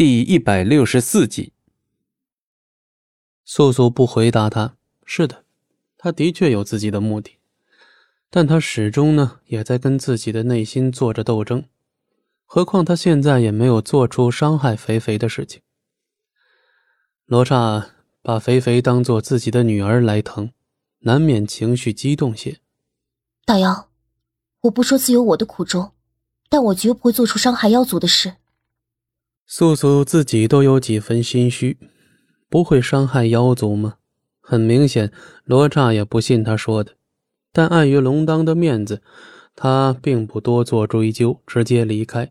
第一百六十四集，素素不回答他。是的，他的确有自己的目的，但他始终呢也在跟自己的内心做着斗争。何况他现在也没有做出伤害肥肥的事情。罗刹把肥肥当做自己的女儿来疼，难免情绪激动些。大妖，我不说自有我的苦衷，但我绝不会做出伤害妖族的事。素素自己都有几分心虚，不会伤害妖族吗？很明显，罗刹也不信他说的，但碍于龙当的面子，他并不多做追究，直接离开。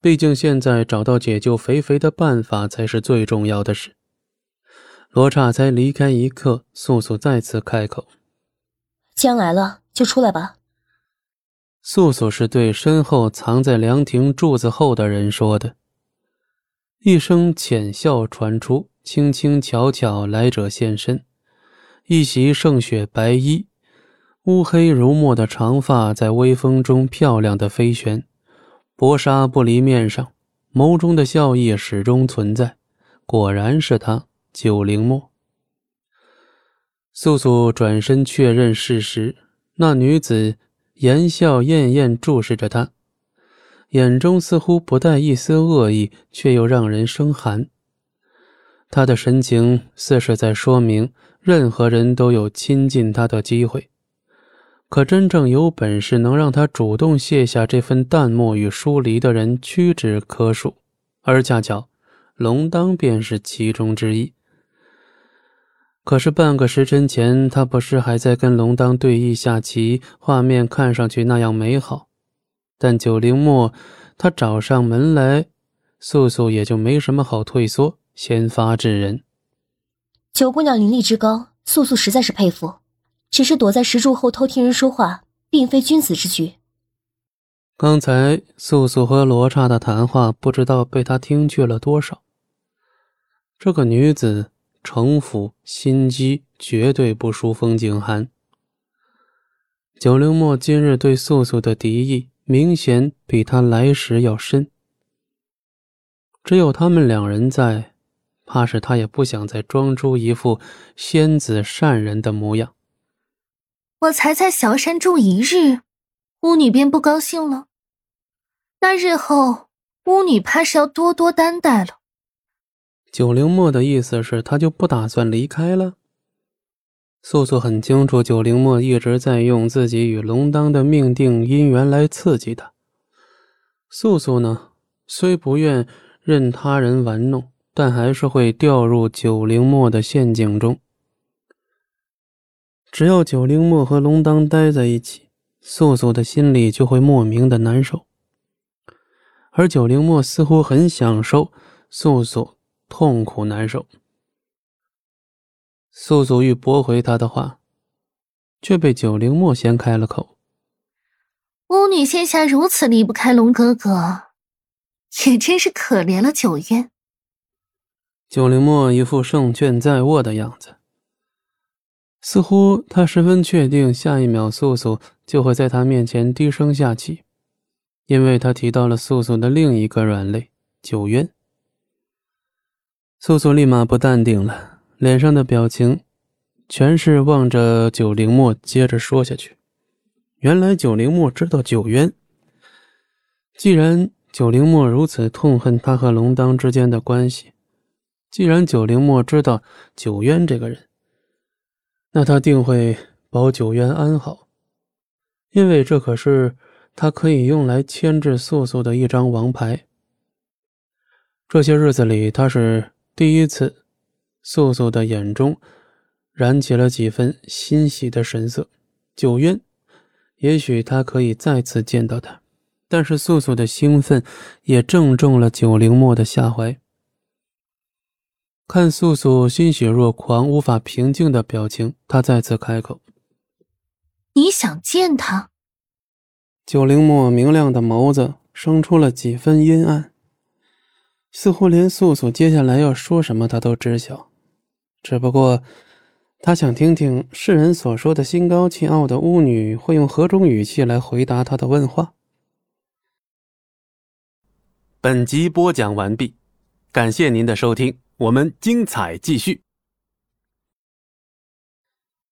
毕竟现在找到解救肥肥的办法才是最重要的事。罗刹才离开一刻，素素再次开口：“既然来了，就出来吧。”素素是对身后藏在凉亭柱子后的人说的。一声浅笑传出，轻轻巧巧，来者现身。一袭胜雪白衣，乌黑如墨的长发在微风中漂亮的飞旋，薄纱不离面上，眸中的笑意始终存在。果然是他，九灵墨。素素转身确认事实，那女子。言笑晏晏注视着他，眼中似乎不带一丝恶意，却又让人生寒。他的神情似是在说明，任何人都有亲近他的机会。可真正有本事能让他主动卸下这份淡漠与疏离的人屈指可数，而恰巧龙当便是其中之一。可是半个时辰前，他不是还在跟龙当对弈下棋，画面看上去那样美好。但九灵墨他找上门来，素素也就没什么好退缩，先发制人。九姑娘灵力之高，素素实在是佩服。只是躲在石柱后偷听人说话，并非君子之举。刚才素素和罗刹的谈话，不知道被他听去了多少。这个女子。城府心机，绝对不输风景寒。九灵墨今日对素素的敌意，明显比他来时要深。只有他们两人在，怕是他也不想再装出一副仙子善人的模样。我才在小山住一日，巫女便不高兴了。那日后，巫女怕是要多多担待了。九灵墨的意思是，他就不打算离开了。素素很清楚，九灵墨一直在用自己与龙当的命定姻缘来刺激他。素素呢，虽不愿任他人玩弄，但还是会掉入九灵墨的陷阱中。只要九灵墨和龙当待在一起，素素的心里就会莫名的难受。而九灵墨似乎很享受素素。痛苦难受，素素欲驳回他的话，却被九灵墨先开了口。巫女现下如此离不开龙哥哥，也真是可怜了九渊。九灵墨一副胜券在握的样子，似乎他十分确定下一秒素素就会在他面前低声下气，因为他提到了素素的另一个软肋九渊。素素立马不淡定了，脸上的表情全是望着九灵墨，接着说下去。原来九灵墨知道九渊。既然九灵墨如此痛恨他和龙当之间的关系，既然九灵墨知道九渊这个人，那他定会保九渊安好，因为这可是他可以用来牵制素素的一张王牌。这些日子里，他是。第一次，素素的眼中燃起了几分欣喜的神色。九渊，也许他可以再次见到他，但是素素的兴奋也正中了九灵墨的下怀。看素素欣喜若狂、无法平静的表情，他再次开口：“你想见他？”九灵墨明亮的眸子生出了几分阴暗。似乎连素素接下来要说什么，他都知晓。只不过，他想听听世人所说的心高气傲的巫女会用何种语气来回答他的问话。本集播讲完毕，感谢您的收听，我们精彩继续。